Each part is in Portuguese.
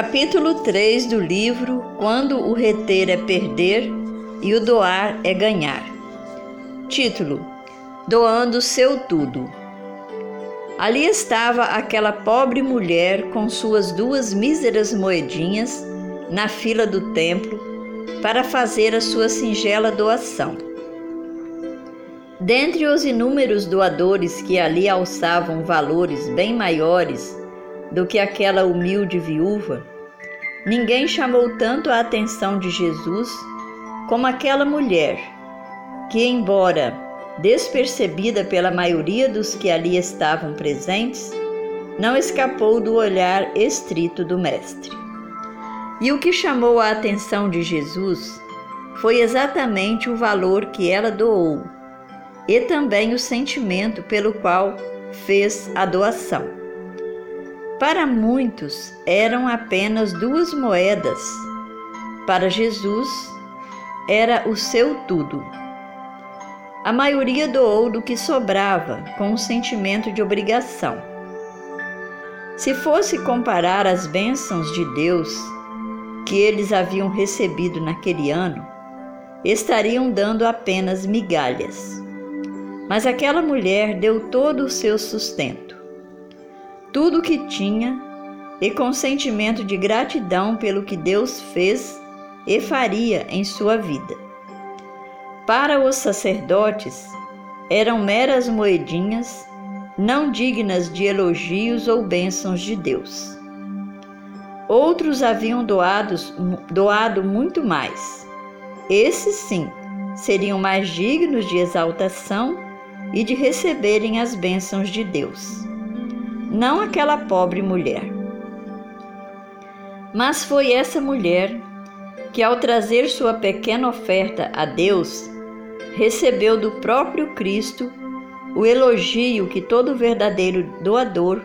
Capítulo 3 do livro Quando o reter é perder e o doar é ganhar. Título: Doando seu tudo. Ali estava aquela pobre mulher com suas duas míseras moedinhas na fila do templo para fazer a sua singela doação. Dentre os inúmeros doadores que ali alçavam valores bem maiores do que aquela humilde viúva, ninguém chamou tanto a atenção de Jesus como aquela mulher, que, embora despercebida pela maioria dos que ali estavam presentes, não escapou do olhar estrito do Mestre. E o que chamou a atenção de Jesus foi exatamente o valor que ela doou e também o sentimento pelo qual fez a doação. Para muitos eram apenas duas moedas, para Jesus era o seu tudo. A maioria doou do que sobrava, com um sentimento de obrigação. Se fosse comparar as bênçãos de Deus que eles haviam recebido naquele ano, estariam dando apenas migalhas. Mas aquela mulher deu todo o seu sustento tudo o que tinha e com sentimento de gratidão pelo que Deus fez e faria em sua vida. Para os sacerdotes, eram meras moedinhas, não dignas de elogios ou bênçãos de Deus. Outros haviam doados, doado muito mais. Esses sim seriam mais dignos de exaltação e de receberem as bênçãos de Deus não aquela pobre mulher. Mas foi essa mulher que, ao trazer sua pequena oferta a Deus, recebeu do próprio Cristo o elogio que todo verdadeiro doador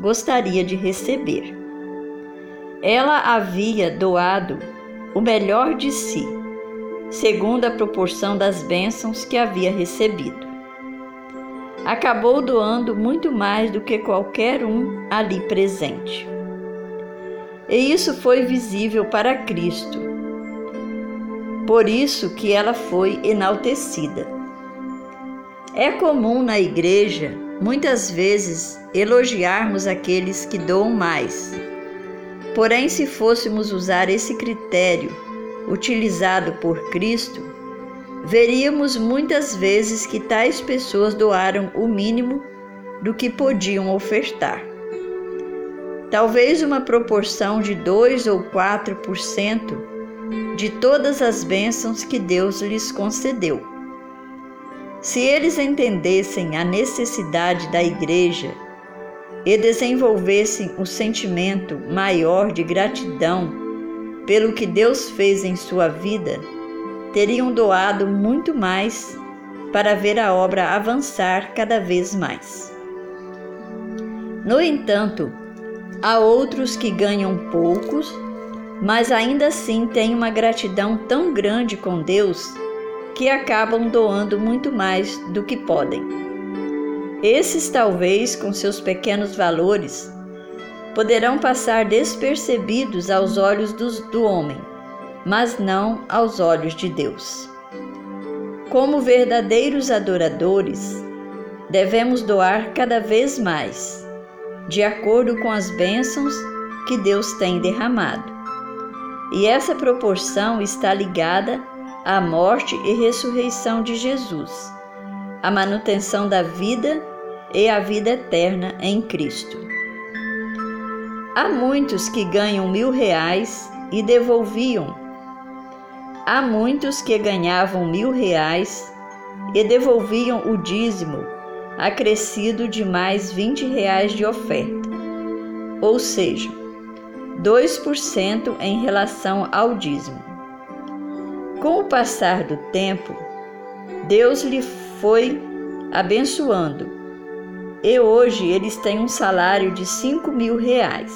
gostaria de receber. Ela havia doado o melhor de si, segundo a proporção das bênçãos que havia recebido acabou doando muito mais do que qualquer um ali presente. E isso foi visível para Cristo. Por isso que ela foi enaltecida. É comum na igreja, muitas vezes, elogiarmos aqueles que doam mais. Porém, se fôssemos usar esse critério utilizado por Cristo, veríamos muitas vezes que tais pessoas doaram o mínimo do que podiam ofertar. Talvez uma proporção de 2 ou 4% de todas as bênçãos que Deus lhes concedeu. Se eles entendessem a necessidade da igreja e desenvolvessem o sentimento maior de gratidão pelo que Deus fez em sua vida, teriam doado muito mais para ver a obra avançar cada vez mais. No entanto, há outros que ganham poucos, mas ainda assim têm uma gratidão tão grande com Deus que acabam doando muito mais do que podem. Esses, talvez, com seus pequenos valores, poderão passar despercebidos aos olhos do homem mas não aos olhos de Deus. Como verdadeiros adoradores, devemos doar cada vez mais, de acordo com as bênçãos que Deus tem derramado. E essa proporção está ligada à morte e ressurreição de Jesus, à manutenção da vida e à vida eterna em Cristo. Há muitos que ganham mil reais e devolviam Há muitos que ganhavam mil reais e devolviam o dízimo acrescido de mais vinte reais de oferta, ou seja, 2% em relação ao dízimo. Com o passar do tempo, Deus lhe foi abençoando e hoje eles têm um salário de cinco mil reais.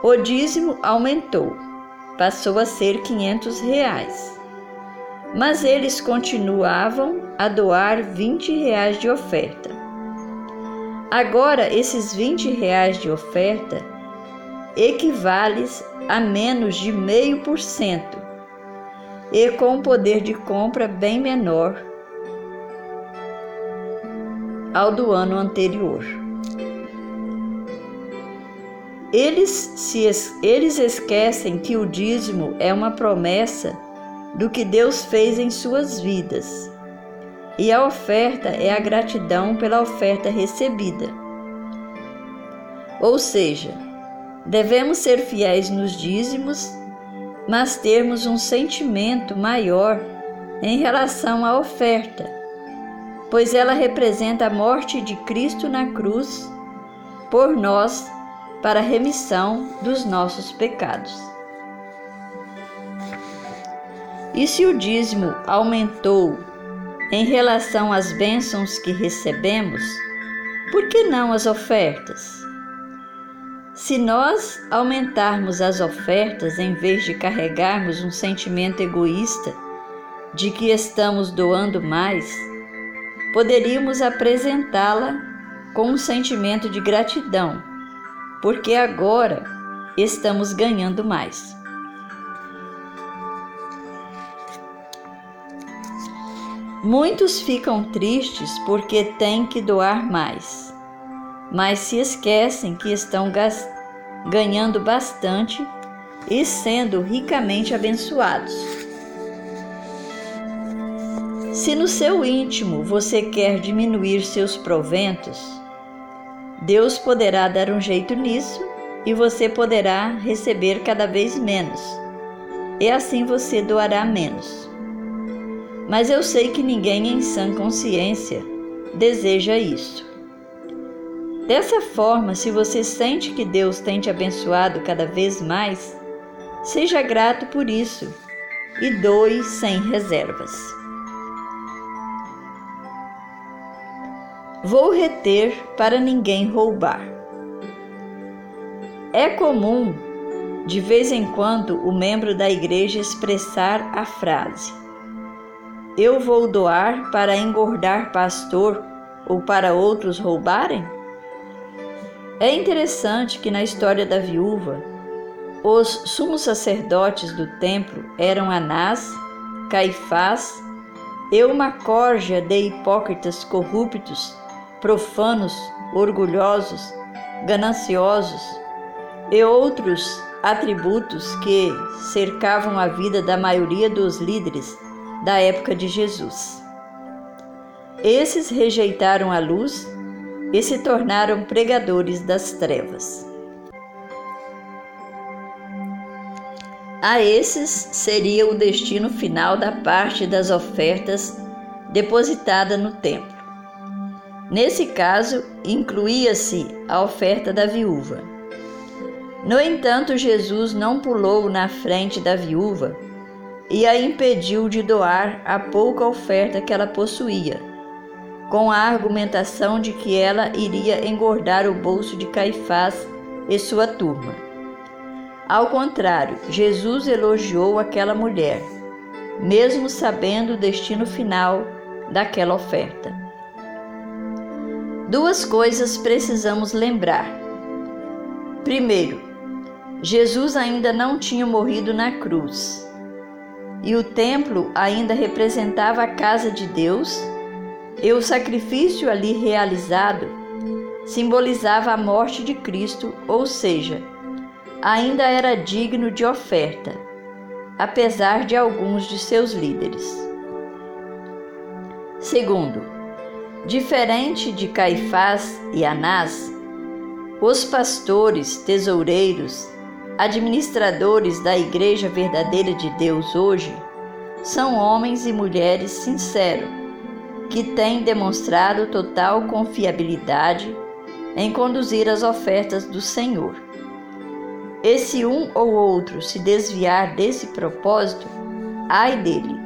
O dízimo aumentou passou a ser 500 reais. Mas eles continuavam a doar 20 reais de oferta. Agora, esses 20 reais de oferta equivale a menos de meio por cento e com um poder de compra bem menor ao do ano anterior. Eles, se, eles esquecem que o dízimo é uma promessa do que Deus fez em suas vidas e a oferta é a gratidão pela oferta recebida. Ou seja, devemos ser fiéis nos dízimos, mas termos um sentimento maior em relação à oferta, pois ela representa a morte de Cristo na cruz por nós para a remissão dos nossos pecados. E se o dízimo aumentou em relação às bênçãos que recebemos, por que não as ofertas? Se nós aumentarmos as ofertas em vez de carregarmos um sentimento egoísta de que estamos doando mais, poderíamos apresentá-la com um sentimento de gratidão, porque agora estamos ganhando mais. Muitos ficam tristes porque têm que doar mais, mas se esquecem que estão ganhando bastante e sendo ricamente abençoados. Se no seu íntimo você quer diminuir seus proventos, Deus poderá dar um jeito nisso e você poderá receber cada vez menos, e assim você doará menos mas eu sei que ninguém em sã consciência deseja isso. Dessa forma, se você sente que Deus tem te abençoado cada vez mais, seja grato por isso e doe sem reservas. Vou reter para ninguém roubar. É comum, de vez em quando, o membro da igreja expressar a frase: eu vou doar para engordar pastor ou para outros roubarem? É interessante que na história da viúva, os sumos sacerdotes do templo eram Anás, Caifás e uma corja de hipócritas corruptos, profanos, orgulhosos, gananciosos e outros atributos que cercavam a vida da maioria dos líderes da época de Jesus. Esses rejeitaram a luz e se tornaram pregadores das trevas. A esses seria o destino final da parte das ofertas depositada no templo. Nesse caso, incluía-se a oferta da viúva. No entanto, Jesus não pulou na frente da viúva e a impediu de doar a pouca oferta que ela possuía, com a argumentação de que ela iria engordar o bolso de Caifás e sua turma. Ao contrário, Jesus elogiou aquela mulher, mesmo sabendo o destino final daquela oferta. Duas coisas precisamos lembrar. Primeiro, Jesus ainda não tinha morrido na cruz e o templo ainda representava a casa de Deus, e o sacrifício ali realizado simbolizava a morte de Cristo, ou seja, ainda era digno de oferta, apesar de alguns de seus líderes. Segundo, diferente de Caifás e Anás, os pastores, tesoureiros administradores da Igreja Verdadeira de Deus hoje são homens e mulheres sinceros, que têm demonstrado total confiabilidade em conduzir as ofertas do Senhor. E se um ou outro se desviar desse propósito, ai dele.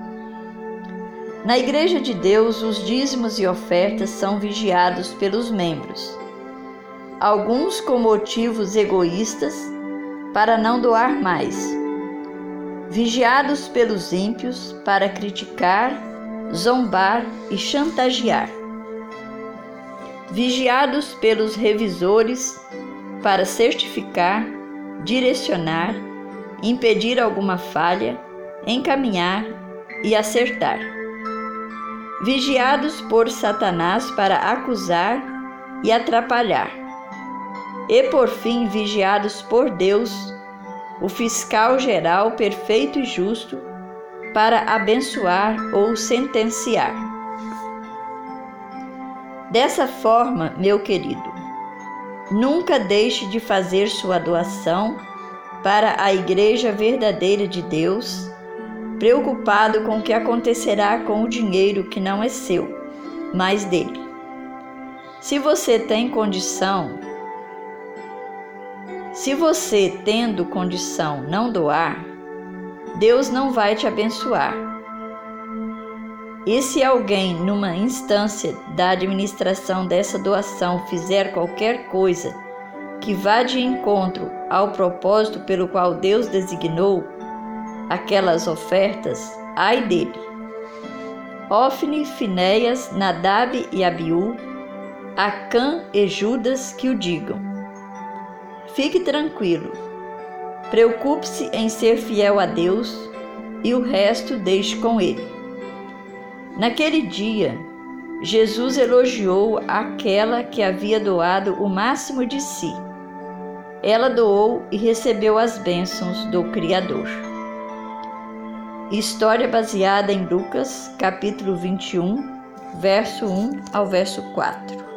Na Igreja de Deus, os dízimos e ofertas são vigiados pelos membros, alguns com motivos egoístas para não doar mais, vigiados pelos ímpios para criticar, zombar e chantagear, vigiados pelos revisores para certificar direcionar, impedir alguma falha, encaminhar e acertar. Vigiados por Satanás para acusar e atrapalhar. E por fim, vigiados por Deus, o fiscal geral perfeito e justo, para abençoar ou sentenciar. Dessa forma, meu querido, nunca deixe de fazer sua doação para a Igreja Verdadeira de Deus, preocupado com o que acontecerá com o dinheiro que não é seu, mas dele. Se você tem condição, se você tendo condição não doar, Deus não vai te abençoar. E se alguém, numa instância da administração dessa doação, fizer qualquer coisa que vá de encontro ao propósito pelo qual Deus designou aquelas ofertas, ai dele. Ofne, Finéias, Nadab e Abiú, Acã e Judas que o digam. Fique tranquilo, Preocupe-se em ser fiel a Deus e o resto deixe com Ele. Naquele dia, Jesus elogiou aquela que havia doado o máximo de si. Ela doou e recebeu as bênçãos do Criador. História baseada em Lucas, capítulo 21, verso 1 ao verso 4.